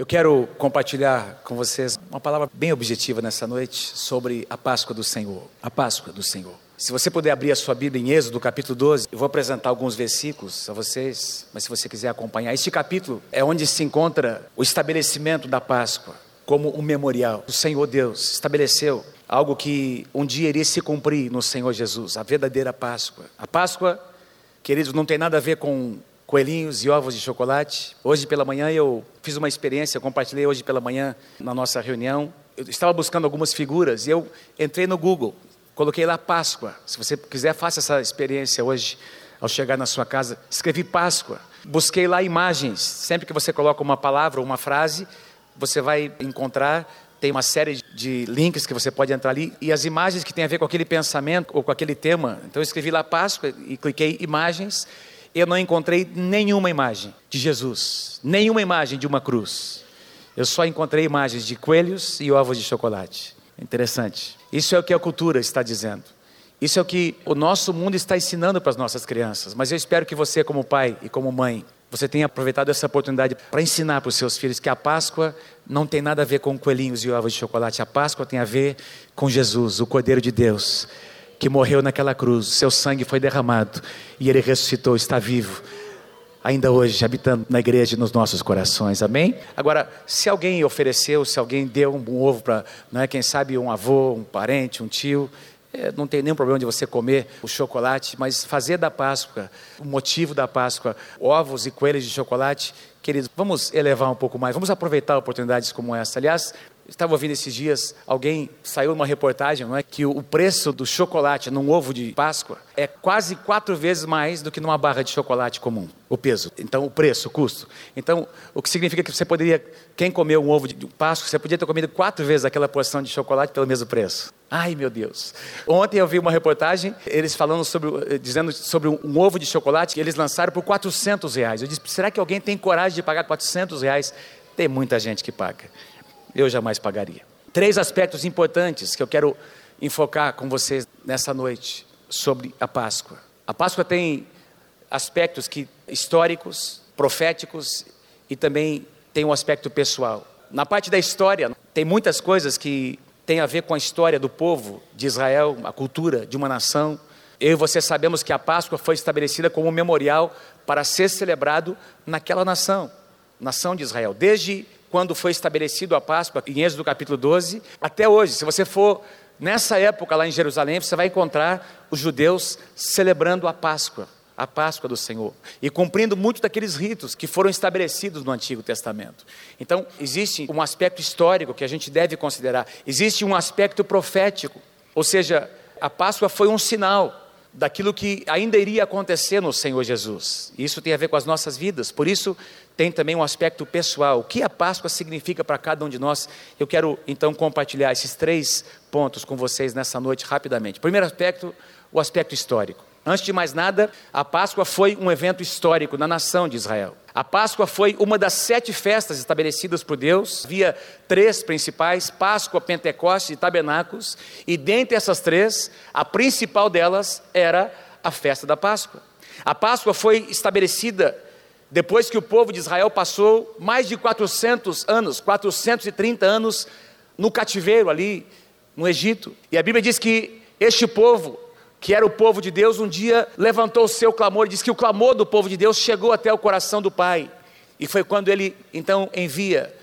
Eu quero compartilhar com vocês uma palavra bem objetiva nessa noite sobre a Páscoa do Senhor. A Páscoa do Senhor. Se você puder abrir a sua Bíblia em Êxodo, capítulo 12, eu vou apresentar alguns versículos a vocês, mas se você quiser acompanhar, este capítulo é onde se encontra o estabelecimento da Páscoa como um memorial. O Senhor Deus estabeleceu algo que um dia iria se cumprir no Senhor Jesus, a verdadeira Páscoa. A Páscoa, queridos, não tem nada a ver com coelhinhos e ovos de chocolate. Hoje pela manhã eu fiz uma experiência, compartilhei hoje pela manhã na nossa reunião. Eu estava buscando algumas figuras e eu entrei no Google, coloquei lá Páscoa. Se você quiser, faça essa experiência hoje ao chegar na sua casa. Escrevi Páscoa. Busquei lá imagens. Sempre que você coloca uma palavra ou uma frase, você vai encontrar tem uma série de links que você pode entrar ali e as imagens que tem a ver com aquele pensamento ou com aquele tema. Então eu escrevi lá Páscoa e cliquei imagens eu não encontrei nenhuma imagem de Jesus, nenhuma imagem de uma cruz. Eu só encontrei imagens de coelhos e ovos de chocolate. Interessante. Isso é o que a cultura está dizendo. Isso é o que o nosso mundo está ensinando para as nossas crianças. Mas eu espero que você, como pai e como mãe, você tenha aproveitado essa oportunidade para ensinar para os seus filhos que a Páscoa não tem nada a ver com coelhinhos e ovos de chocolate. A Páscoa tem a ver com Jesus, o Cordeiro de Deus, que morreu naquela cruz, seu sangue foi derramado e ele ressuscitou, está vivo, ainda hoje, habitando na igreja e nos nossos corações, amém? Agora, se alguém ofereceu, se alguém deu um, ovo para, é, quem sabe, um avô, um parente, um tio, é, não tem nenhum problema de você comer o chocolate, mas fazer da Páscoa, o motivo da Páscoa, ovos e coelhos de chocolate, queridos, vamos elevar um pouco mais, vamos aproveitar oportunidades como essa. Aliás, Estava ouvindo esses dias, alguém saiu numa reportagem, não é, que o preço do chocolate num ovo de Páscoa é quase quatro vezes mais do que numa barra de chocolate comum, o peso. Então, o preço, o custo. Então, o que significa que você poderia, quem comeu um ovo de Páscoa, você podia ter comido quatro vezes aquela porção de chocolate pelo mesmo preço. Ai, meu Deus. Ontem eu vi uma reportagem, eles falando sobre, dizendo sobre um ovo de chocolate que eles lançaram por 400 reais. Eu disse, será que alguém tem coragem de pagar 400 reais? Tem muita gente que paga eu jamais pagaria. Três aspectos importantes que eu quero enfocar com vocês nessa noite sobre a Páscoa. A Páscoa tem aspectos que históricos, proféticos e também tem um aspecto pessoal. Na parte da história, tem muitas coisas que têm a ver com a história do povo de Israel, a cultura de uma nação. Eu e você sabemos que a Páscoa foi estabelecida como um memorial para ser celebrado naquela nação, nação de Israel, desde quando foi estabelecido a Páscoa, em Êxodo capítulo 12, até hoje. Se você for nessa época lá em Jerusalém, você vai encontrar os judeus celebrando a Páscoa, a Páscoa do Senhor, e cumprindo muitos daqueles ritos que foram estabelecidos no Antigo Testamento. Então, existe um aspecto histórico que a gente deve considerar, existe um aspecto profético, ou seja, a Páscoa foi um sinal daquilo que ainda iria acontecer no Senhor Jesus. Isso tem a ver com as nossas vidas, por isso tem também um aspecto pessoal. O que a Páscoa significa para cada um de nós? Eu quero então compartilhar esses três pontos com vocês nessa noite rapidamente. Primeiro aspecto, o aspecto histórico. Antes de mais nada, a Páscoa foi um evento histórico na nação de Israel. A Páscoa foi uma das sete festas estabelecidas por Deus. Havia três principais: Páscoa, Pentecostes e Tabernáculos. E dentre essas três, a principal delas era a festa da Páscoa. A Páscoa foi estabelecida depois que o povo de Israel passou mais de 400 anos, 430 anos no cativeiro ali no Egito. E a Bíblia diz que este povo que era o povo de Deus, um dia levantou o seu clamor, diz que o clamor do povo de Deus chegou até o coração do Pai. E foi quando ele então envia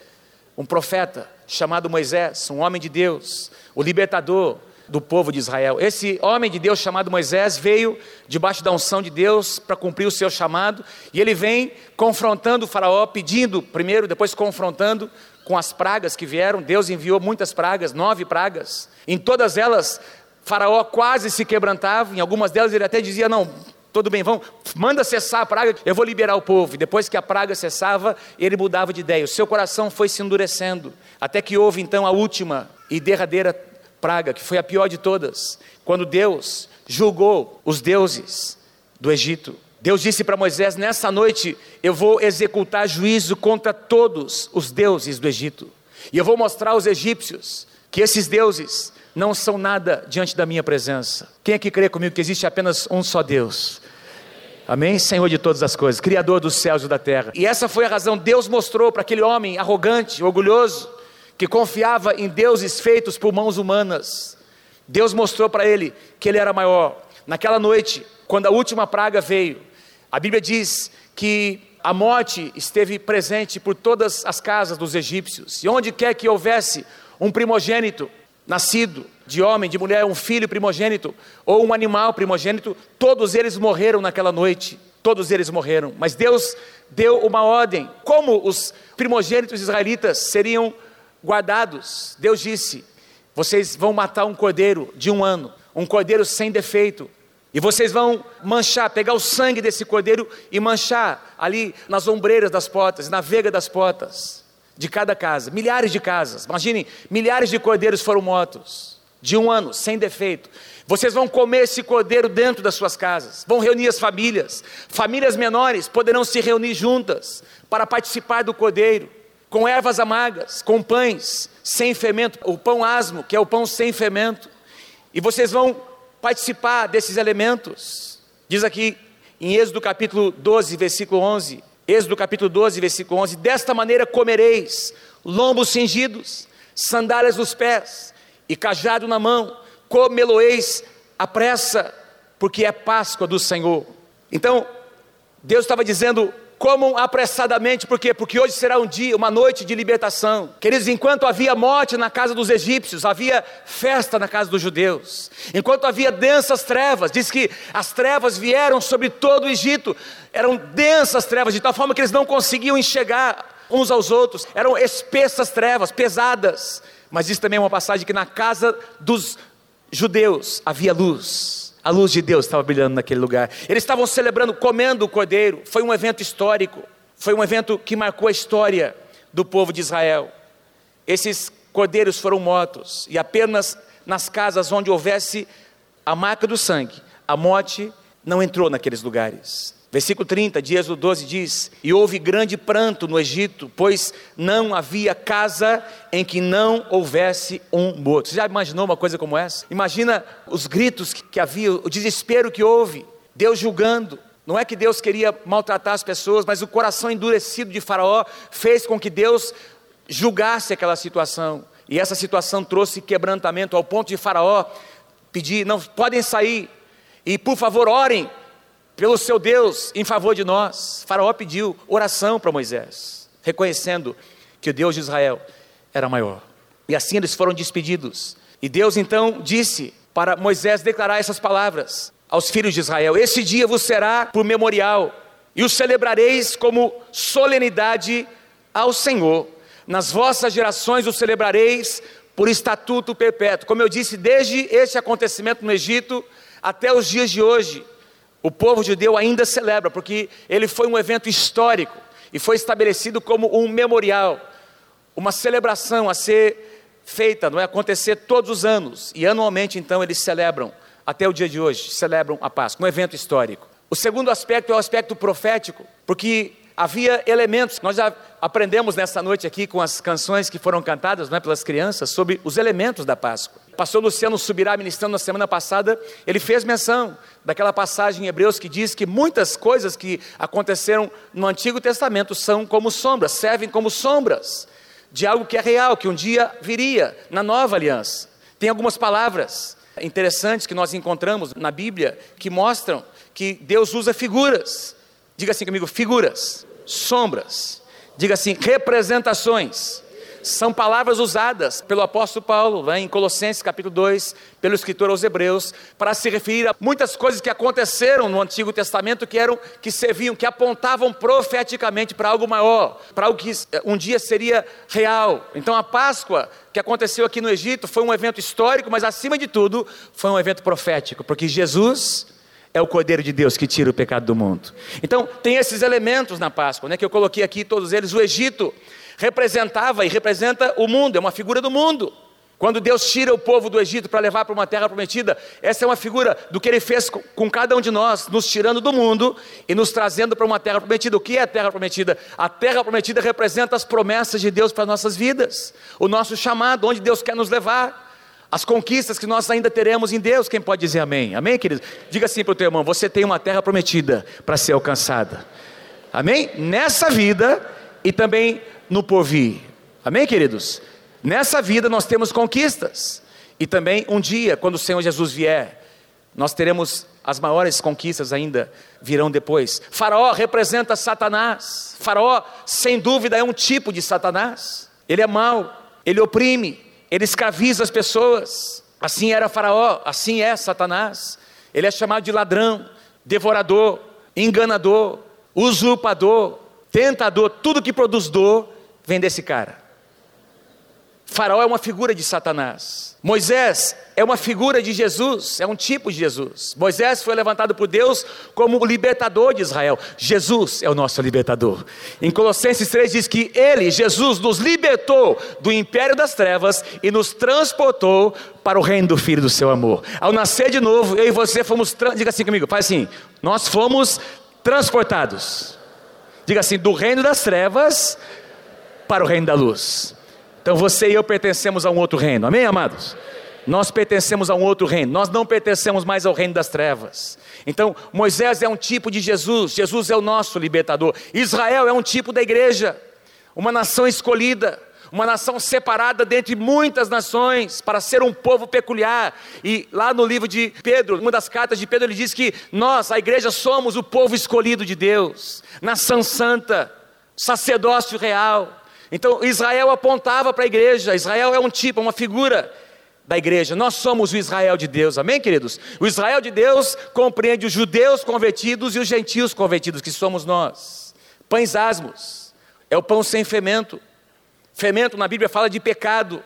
um profeta chamado Moisés, um homem de Deus, o libertador do povo de Israel. Esse homem de Deus chamado Moisés veio debaixo da unção de Deus para cumprir o seu chamado, e ele vem confrontando o Faraó, pedindo primeiro, depois confrontando com as pragas que vieram. Deus enviou muitas pragas, nove pragas. Em todas elas, Faraó quase se quebrantava, em algumas delas ele até dizia: Não, tudo bem, vamos, manda cessar a praga, eu vou liberar o povo. E depois que a praga cessava, ele mudava de ideia. O seu coração foi se endurecendo, até que houve então a última e derradeira praga, que foi a pior de todas, quando Deus julgou os deuses do Egito. Deus disse para Moisés: Nessa noite eu vou executar juízo contra todos os deuses do Egito, e eu vou mostrar aos egípcios que esses deuses não são nada diante da minha presença. Quem é que crê comigo que existe apenas um só Deus? Amém? Senhor de todas as coisas, Criador dos céus e da terra. E essa foi a razão. Deus mostrou para aquele homem arrogante, orgulhoso, que confiava em deuses feitos por mãos humanas. Deus mostrou para ele que ele era maior. Naquela noite, quando a última praga veio, a Bíblia diz que a morte esteve presente por todas as casas dos egípcios, e onde quer que houvesse um primogênito nascido de homem, de mulher, um filho primogênito ou um animal primogênito, todos eles morreram naquela noite. Todos eles morreram, mas Deus deu uma ordem. Como os primogênitos israelitas seriam guardados? Deus disse: Vocês vão matar um cordeiro de um ano, um cordeiro sem defeito, e vocês vão manchar, pegar o sangue desse cordeiro e manchar ali nas ombreiras das portas, na vega das portas de cada casa, milhares de casas. Imaginem, milhares de cordeiros foram mortos de um ano, sem defeito. Vocês vão comer esse cordeiro dentro das suas casas, vão reunir as famílias. Famílias menores poderão se reunir juntas para participar do cordeiro, com ervas amargas, com pães sem fermento, o pão asmo, que é o pão sem fermento. E vocês vão participar desses elementos. Diz aqui em Êxodo capítulo 12, versículo 11: Êxodo capítulo 12, versículo 11: Desta maneira comereis lombos cingidos, sandálias nos pés e cajado na mão, comê-lo-eis à pressa, porque é Páscoa do Senhor. Então, Deus estava dizendo: comam apressadamente, por quê? Porque hoje será um dia, uma noite de libertação. Queridos, enquanto havia morte na casa dos egípcios, havia festa na casa dos judeus. Enquanto havia densas trevas, diz que as trevas vieram sobre todo o Egito, eram densas trevas, de tal forma que eles não conseguiam enxergar uns aos outros, eram espessas trevas, pesadas. Mas diz também uma passagem que na casa dos judeus havia luz. A luz de Deus estava brilhando naquele lugar. Eles estavam celebrando, comendo o cordeiro. Foi um evento histórico. Foi um evento que marcou a história do povo de Israel. Esses cordeiros foram mortos e apenas nas casas onde houvesse a marca do sangue, a morte não entrou naqueles lugares. Versículo 30 de Êxodo 12 diz: E houve grande pranto no Egito, pois não havia casa em que não houvesse um morto. Você já imaginou uma coisa como essa? Imagina os gritos que havia, o desespero que houve, Deus julgando. Não é que Deus queria maltratar as pessoas, mas o coração endurecido de Faraó fez com que Deus julgasse aquela situação. E essa situação trouxe quebrantamento ao ponto de Faraó pedir: não podem sair, e por favor orem pelo seu Deus em favor de nós. Faraó pediu oração para Moisés, reconhecendo que o Deus de Israel era maior. E assim eles foram despedidos. E Deus então disse para Moisés declarar essas palavras aos filhos de Israel: Esse dia vos será por memorial, e o celebrareis como solenidade ao Senhor. Nas vossas gerações o celebrareis por estatuto perpétuo. Como eu disse, desde este acontecimento no Egito até os dias de hoje, o povo judeu ainda celebra, porque ele foi um evento histórico e foi estabelecido como um memorial, uma celebração a ser feita, não é acontecer todos os anos, e anualmente então eles celebram, até o dia de hoje, celebram a Páscoa, um evento histórico. O segundo aspecto é o aspecto profético, porque havia elementos, nós já aprendemos nessa noite aqui com as canções que foram cantadas é, pelas crianças sobre os elementos da Páscoa. O pastor Luciano Subirá, ministrando na semana passada, ele fez menção daquela passagem em Hebreus que diz que muitas coisas que aconteceram no Antigo Testamento são como sombras, servem como sombras de algo que é real, que um dia viria na nova aliança. Tem algumas palavras interessantes que nós encontramos na Bíblia que mostram que Deus usa figuras. Diga assim comigo: figuras sombras. Diga assim, representações. São palavras usadas pelo apóstolo Paulo, lá em Colossenses capítulo 2, pelo escritor aos Hebreus, para se referir a muitas coisas que aconteceram no Antigo Testamento que eram que serviam, que apontavam profeticamente para algo maior, para algo que um dia seria real. Então a Páscoa que aconteceu aqui no Egito foi um evento histórico, mas acima de tudo, foi um evento profético, porque Jesus é o Cordeiro de Deus que tira o pecado do mundo. Então, tem esses elementos na Páscoa, né, que eu coloquei aqui, todos eles. O Egito representava e representa o mundo, é uma figura do mundo. Quando Deus tira o povo do Egito para levar para uma terra prometida, essa é uma figura do que Ele fez com cada um de nós, nos tirando do mundo e nos trazendo para uma terra prometida. O que é a terra prometida? A terra prometida representa as promessas de Deus para nossas vidas, o nosso chamado, onde Deus quer nos levar. As conquistas que nós ainda teremos em Deus. Quem pode dizer amém? Amém, querido? Diga assim para o teu irmão: você tem uma terra prometida para ser alcançada. Amém? Nessa vida e também no porvir. Amém, queridos? Nessa vida nós temos conquistas. E também um dia, quando o Senhor Jesus vier, nós teremos as maiores conquistas ainda virão depois. Faraó representa Satanás. Faraó, sem dúvida, é um tipo de Satanás. Ele é mau, ele oprime, ele escraviza as pessoas. Assim era Faraó, assim é Satanás. Ele é chamado de ladrão, devorador, enganador, usurpador, tentador. Tudo que produz dor vem desse cara. Faraó é uma figura de Satanás. Moisés é uma figura de Jesus, é um tipo de Jesus. Moisés foi levantado por Deus como o libertador de Israel. Jesus é o nosso libertador. Em Colossenses 3 diz que ele, Jesus, nos libertou do império das trevas e nos transportou para o reino do Filho do seu amor. Ao nascer de novo, eu e você fomos, diga assim comigo, faz assim, nós fomos transportados. Diga assim, do reino das trevas para o reino da luz. Então você e eu pertencemos a um outro reino, amém, amados? Nós pertencemos a um outro reino, nós não pertencemos mais ao reino das trevas. Então, Moisés é um tipo de Jesus, Jesus é o nosso libertador. Israel é um tipo da igreja, uma nação escolhida, uma nação separada dentre muitas nações, para ser um povo peculiar. E lá no livro de Pedro, uma das cartas de Pedro, ele diz que nós, a igreja, somos o povo escolhido de Deus, nação santa, sacerdócio real. Então Israel apontava para a igreja, Israel é um tipo, uma figura da igreja. Nós somos o Israel de Deus, amém, queridos? O Israel de Deus compreende os judeus convertidos e os gentios convertidos, que somos nós. Pães asmos, é o pão sem fermento. Fermento na Bíblia fala de pecado.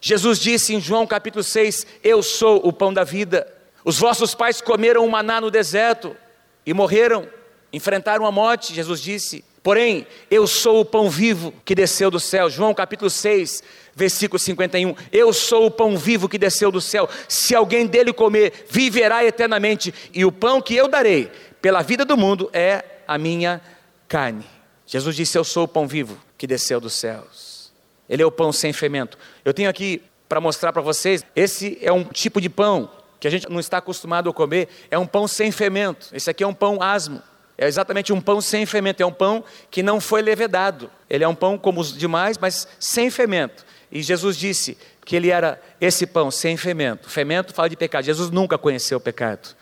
Jesus disse em João capítulo 6: Eu sou o pão da vida. Os vossos pais comeram o maná no deserto e morreram, enfrentaram a morte, Jesus disse. Porém, eu sou o pão vivo que desceu do céu. João capítulo 6, versículo 51. Eu sou o pão vivo que desceu do céu. Se alguém dele comer, viverá eternamente. E o pão que eu darei pela vida do mundo é a minha carne. Jesus disse: Eu sou o pão vivo que desceu dos céus. Ele é o pão sem fermento. Eu tenho aqui para mostrar para vocês: esse é um tipo de pão que a gente não está acostumado a comer. É um pão sem fermento. Esse aqui é um pão asmo. É exatamente um pão sem fermento, é um pão que não foi levedado. Ele é um pão como os demais, mas sem fermento. E Jesus disse que ele era esse pão sem fermento. Fermento fala de pecado. Jesus nunca conheceu o pecado.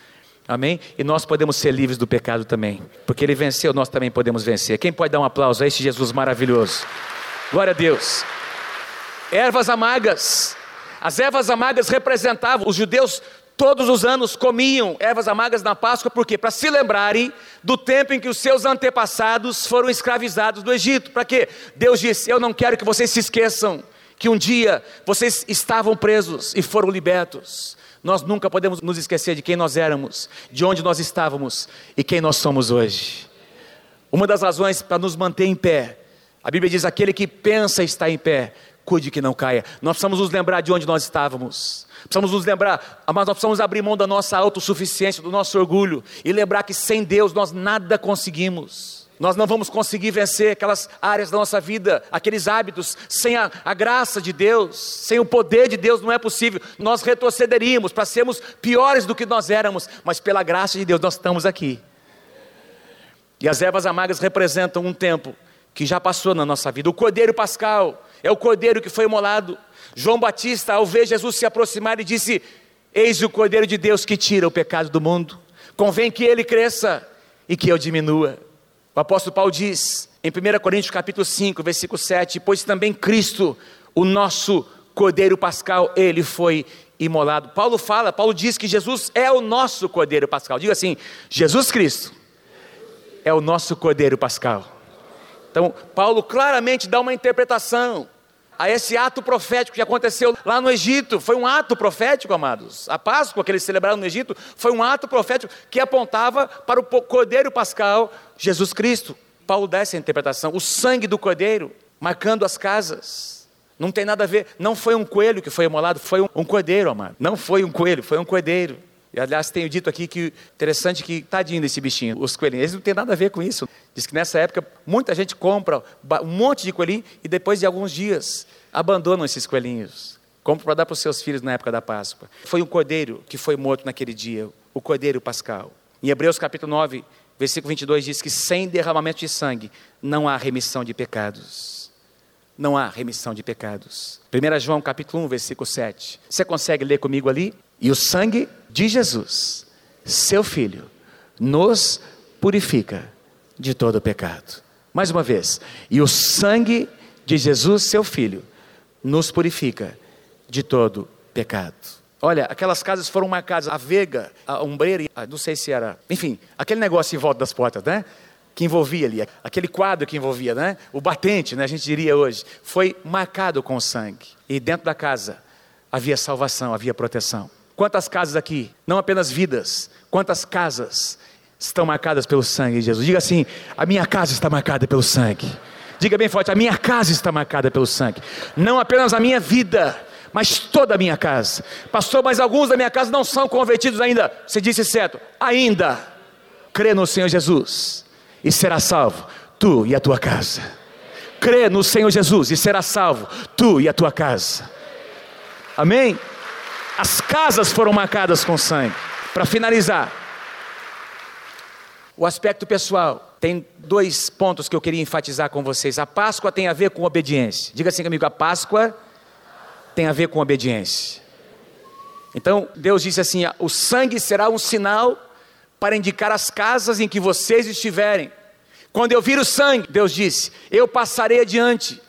Amém? E nós podemos ser livres do pecado também. Porque ele venceu, nós também podemos vencer. Quem pode dar um aplauso a este Jesus maravilhoso? Glória a Deus. Ervas amargas. As ervas amargas representavam, os judeus Todos os anos comiam ervas amargas na Páscoa, por quê? Para se lembrarem do tempo em que os seus antepassados foram escravizados do Egito. Para quê? Deus disse: Eu não quero que vocês se esqueçam que um dia vocês estavam presos e foram libertos. Nós nunca podemos nos esquecer de quem nós éramos, de onde nós estávamos e quem nós somos hoje. Uma das razões para nos manter em pé, a Bíblia diz: aquele que pensa estar em pé, cuide que não caia. Nós precisamos nos lembrar de onde nós estávamos. Precisamos nos lembrar, mas nós precisamos abrir mão da nossa autossuficiência, do nosso orgulho e lembrar que sem Deus nós nada conseguimos. Nós não vamos conseguir vencer aquelas áreas da nossa vida, aqueles hábitos, sem a, a graça de Deus, sem o poder de Deus, não é possível. Nós retrocederíamos para sermos piores do que nós éramos, mas pela graça de Deus nós estamos aqui. E as ervas amargas representam um tempo que já passou na nossa vida. O cordeiro pascal é o cordeiro que foi imolado. João Batista, ao ver Jesus se aproximar, ele disse: Eis o Cordeiro de Deus que tira o pecado do mundo. Convém que ele cresça e que eu diminua. O apóstolo Paulo diz em 1 Coríntios capítulo 5, versículo 7, pois também Cristo, o nosso Cordeiro Pascal, ele foi imolado. Paulo fala, Paulo diz que Jesus é o nosso Cordeiro Pascal. Diga assim: Jesus Cristo é o nosso Cordeiro Pascal. Então, Paulo claramente dá uma interpretação a esse ato profético que aconteceu lá no Egito. Foi um ato profético, amados. A Páscoa que eles celebraram no Egito foi um ato profético que apontava para o Cordeiro Pascal, Jesus Cristo. Paulo dá essa interpretação. O sangue do Cordeiro marcando as casas. Não tem nada a ver, não foi um coelho que foi imolado, foi um, um cordeiro, amado. Não foi um coelho, foi um cordeiro. E, aliás, tenho dito aqui que interessante que tadinho desse bichinho, os coelhinhos, eles não tem nada a ver com isso. Diz que nessa época muita gente compra um monte de coelhinho e depois de alguns dias abandonam esses coelhinhos. Compre para dar para os seus filhos na época da Páscoa. Foi um cordeiro que foi morto naquele dia, o cordeiro pascal. Em Hebreus capítulo 9, versículo 22 diz que sem derramamento de sangue não há remissão de pecados. Não há remissão de pecados. 1 João capítulo 1, versículo 7. Você consegue ler comigo ali? E o sangue de Jesus, seu filho, nos purifica de todo pecado. Mais uma vez. E o sangue de Jesus, seu filho, nos purifica de todo pecado. Olha, aquelas casas foram marcadas, a vega, a ombreira, não sei se era, enfim, aquele negócio em volta das portas, né? Que envolvia ali, aquele quadro que envolvia, né? O batente, né? A gente diria hoje, foi marcado com sangue. E dentro da casa havia salvação, havia proteção. Quantas casas aqui, não apenas vidas, quantas casas estão marcadas pelo sangue de Jesus? Diga assim: a minha casa está marcada pelo sangue. Diga bem forte: a minha casa está marcada pelo sangue. Não apenas a minha vida, mas toda a minha casa. Pastor, mas alguns da minha casa não são convertidos ainda. Você disse certo, ainda. Crê no Senhor Jesus e será salvo, tu e a tua casa. Crê no Senhor Jesus e será salvo, tu e a tua casa. Amém? As casas foram marcadas com sangue. Para finalizar, o aspecto pessoal. Tem dois pontos que eu queria enfatizar com vocês. A Páscoa tem a ver com obediência. Diga assim comigo: a Páscoa tem a ver com obediência. Então, Deus disse assim: o sangue será um sinal para indicar as casas em que vocês estiverem. Quando eu vir o sangue, Deus disse: eu passarei adiante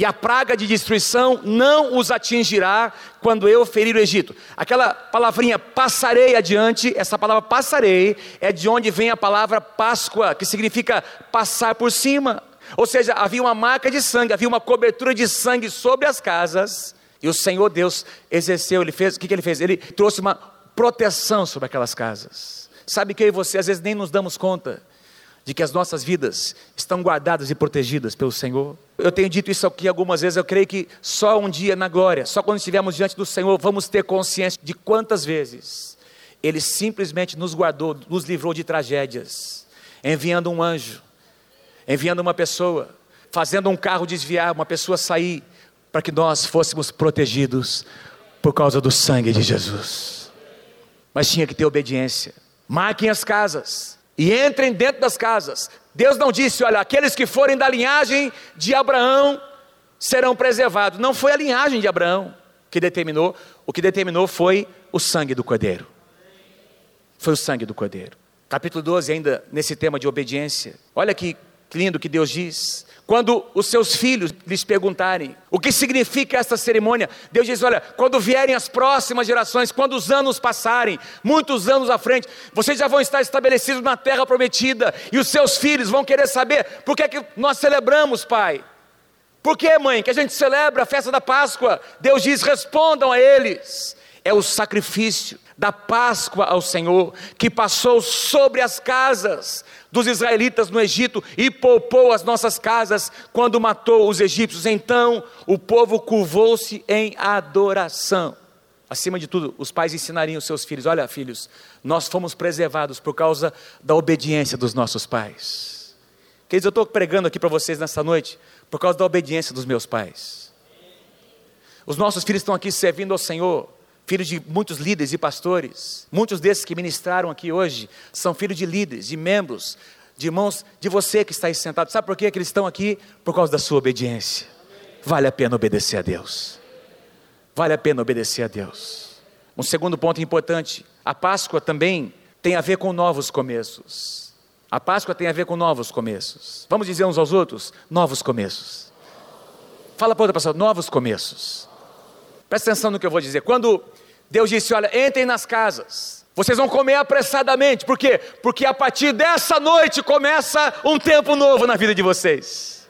e a praga de destruição não os atingirá quando eu ferir o Egito. Aquela palavrinha passarei adiante, essa palavra passarei é de onde vem a palavra Páscoa, que significa passar por cima. Ou seja, havia uma marca de sangue, havia uma cobertura de sangue sobre as casas, e o Senhor Deus exerceu, ele fez, o que, que ele fez? Ele trouxe uma proteção sobre aquelas casas. Sabe que eu e você às vezes nem nos damos conta de que as nossas vidas estão guardadas e protegidas pelo Senhor. Eu tenho dito isso aqui algumas vezes, eu creio que só um dia na glória, só quando estivermos diante do Senhor, vamos ter consciência de quantas vezes Ele simplesmente nos guardou, nos livrou de tragédias, enviando um anjo, enviando uma pessoa, fazendo um carro desviar, uma pessoa sair, para que nós fôssemos protegidos por causa do sangue de Jesus. Mas tinha que ter obediência. Marquem as casas e entrem dentro das casas. Deus não disse, olha, aqueles que forem da linhagem de Abraão serão preservados. Não foi a linhagem de Abraão que determinou, o que determinou foi o sangue do cordeiro. Foi o sangue do cordeiro. Capítulo 12, ainda nesse tema de obediência. Olha que lindo que Deus diz. Quando os seus filhos lhes perguntarem o que significa esta cerimônia, Deus diz: Olha, quando vierem as próximas gerações, quando os anos passarem, muitos anos à frente, vocês já vão estar estabelecidos na terra prometida, e os seus filhos vão querer saber por que, é que nós celebramos, Pai. Por que, mãe, que a gente celebra a festa da Páscoa? Deus diz: respondam a eles. É o sacrifício da Páscoa ao Senhor, que passou sobre as casas dos israelitas no Egito e poupou as nossas casas quando matou os egípcios. Então o povo curvou-se em adoração. Acima de tudo, os pais ensinariam os seus filhos: olha, filhos, nós fomos preservados por causa da obediência dos nossos pais. Queridos, eu estou pregando aqui para vocês nessa noite por causa da obediência dos meus pais. Os nossos filhos estão aqui servindo ao Senhor filhos de muitos líderes e pastores. Muitos desses que ministraram aqui hoje são filhos de líderes, de membros, de irmãos de você que está aí sentado. Sabe por que eles estão aqui? Por causa da sua obediência. Vale a pena obedecer a Deus. Vale a pena obedecer a Deus. Um segundo ponto importante: a Páscoa também tem a ver com novos começos. A Páscoa tem a ver com novos começos. Vamos dizer uns aos outros: novos começos. Fala para outra pessoa: novos começos. Presta atenção no que eu vou dizer. Quando Deus disse: Olha, entrem nas casas. Vocês vão comer apressadamente. Por quê? Porque a partir dessa noite começa um tempo novo na vida de vocês.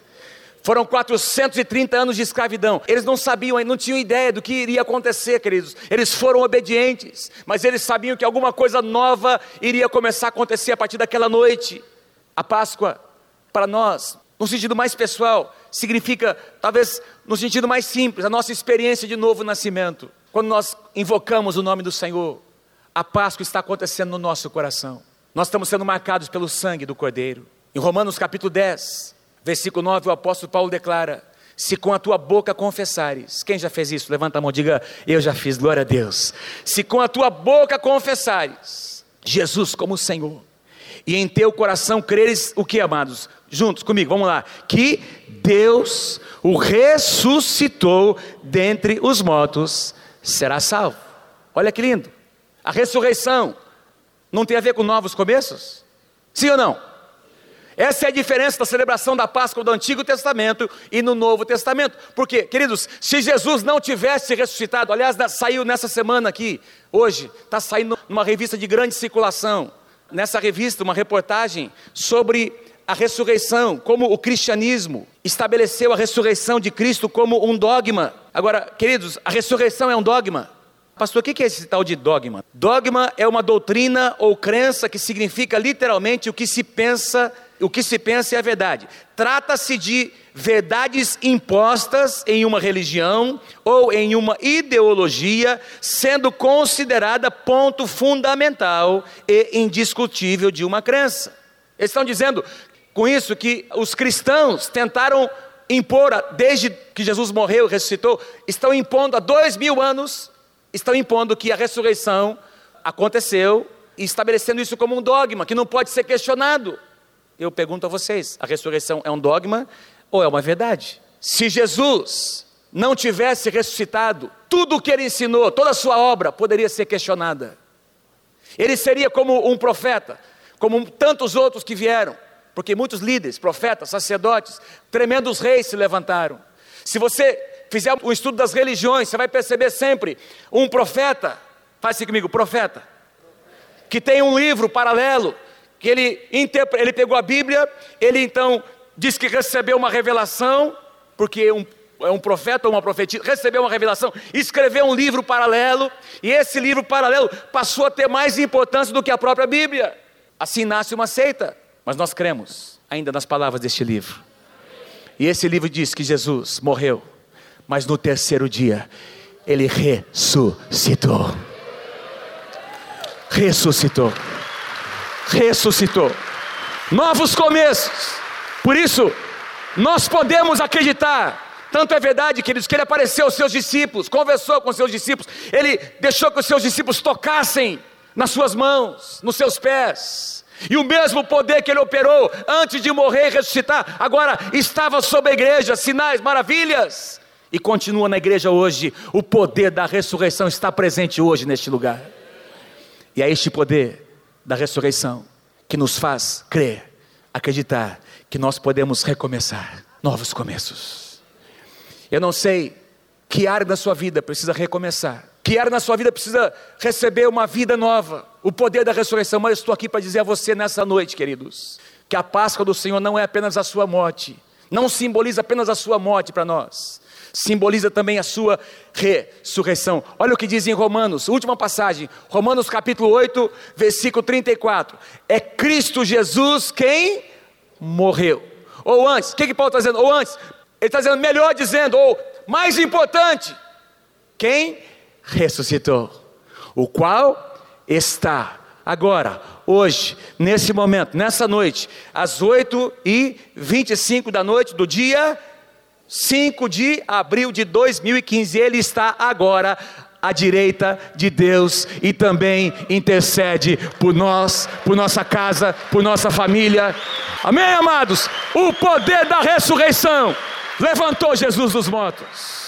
Foram 430 anos de escravidão. Eles não sabiam, não tinham ideia do que iria acontecer, queridos. Eles foram obedientes, mas eles sabiam que alguma coisa nova iria começar a acontecer a partir daquela noite. A Páscoa, para nós, no sentido mais pessoal, significa, talvez no sentido mais simples, a nossa experiência de novo nascimento. Quando nós invocamos o nome do Senhor, a Páscoa está acontecendo no nosso coração. Nós estamos sendo marcados pelo sangue do Cordeiro. Em Romanos capítulo 10, versículo 9, o apóstolo Paulo declara: Se com a tua boca confessares, quem já fez isso? Levanta a mão, diga, eu já fiz, glória a Deus. Se com a tua boca confessares Jesus como Senhor, e em teu coração creres o que, amados? Juntos comigo, vamos lá. Que Deus o ressuscitou dentre os mortos, será salvo. Olha que lindo. A ressurreição não tem a ver com novos começos? Sim ou não? Essa é a diferença da celebração da Páscoa do Antigo Testamento e no Novo Testamento. Porque, queridos, se Jesus não tivesse ressuscitado, aliás, saiu nessa semana aqui, hoje, está saindo numa revista de grande circulação, nessa revista, uma reportagem sobre a ressurreição, como o cristianismo estabeleceu a ressurreição de Cristo como um dogma. Agora, queridos, a ressurreição é um dogma. Pastor, o que é esse tal de dogma? Dogma é uma doutrina ou crença que significa literalmente o que se pensa o que se pensa é a verdade. Trata-se de verdades impostas em uma religião ou em uma ideologia, sendo considerada ponto fundamental e indiscutível de uma crença. Eles estão dizendo com isso que os cristãos tentaram impor, desde que Jesus morreu e ressuscitou, estão impondo há dois mil anos, estão impondo que a ressurreição aconteceu e estabelecendo isso como um dogma que não pode ser questionado eu pergunto a vocês: a ressurreição é um dogma ou é uma verdade? Se Jesus não tivesse ressuscitado, tudo o que ele ensinou, toda a sua obra poderia ser questionada. Ele seria como um profeta, como tantos outros que vieram, porque muitos líderes, profetas, sacerdotes, tremendos reis se levantaram. Se você fizer um estudo das religiões, você vai perceber sempre um profeta, faz assim comigo, profeta, que tem um livro paralelo, que ele, ele pegou a Bíblia, ele então diz que recebeu uma revelação, porque um, é um profeta ou uma profetisa, recebeu uma revelação, escreveu um livro paralelo, e esse livro paralelo passou a ter mais importância do que a própria Bíblia. Assim nasce uma seita, mas nós cremos ainda nas palavras deste livro. E esse livro diz que Jesus morreu, mas no terceiro dia ele ressuscitou. Ressuscitou ressuscitou. Novos começos. Por isso, nós podemos acreditar. Tanto é verdade, queridos, que ele apareceu aos seus discípulos, conversou com os seus discípulos, ele deixou que os seus discípulos tocassem nas suas mãos, nos seus pés. E o mesmo poder que ele operou antes de morrer e ressuscitar, agora estava sobre a igreja, sinais, maravilhas, e continua na igreja hoje. O poder da ressurreição está presente hoje neste lugar. E é este poder da ressurreição que nos faz crer, acreditar que nós podemos recomeçar novos começos. Eu não sei que área da sua vida precisa recomeçar, que área na sua vida precisa receber uma vida nova, o poder da ressurreição, mas estou aqui para dizer a você nessa noite, queridos, que a Páscoa do Senhor não é apenas a sua morte, não simboliza apenas a sua morte para nós, simboliza também a sua ressurreição. Olha o que diz em Romanos, última passagem, Romanos capítulo 8, versículo 34. É Cristo Jesus quem morreu. Ou antes, o que, que Paulo está dizendo? Ou antes, ele está dizendo melhor dizendo, ou mais importante, quem ressuscitou, o qual está agora, hoje, nesse momento, nessa noite, às 8 e 25 da noite do dia 5 de abril de 2015, ele está agora à direita de Deus e também intercede por nós, por nossa casa, por nossa família. Amém, amados? O poder da ressurreição levantou Jesus dos mortos.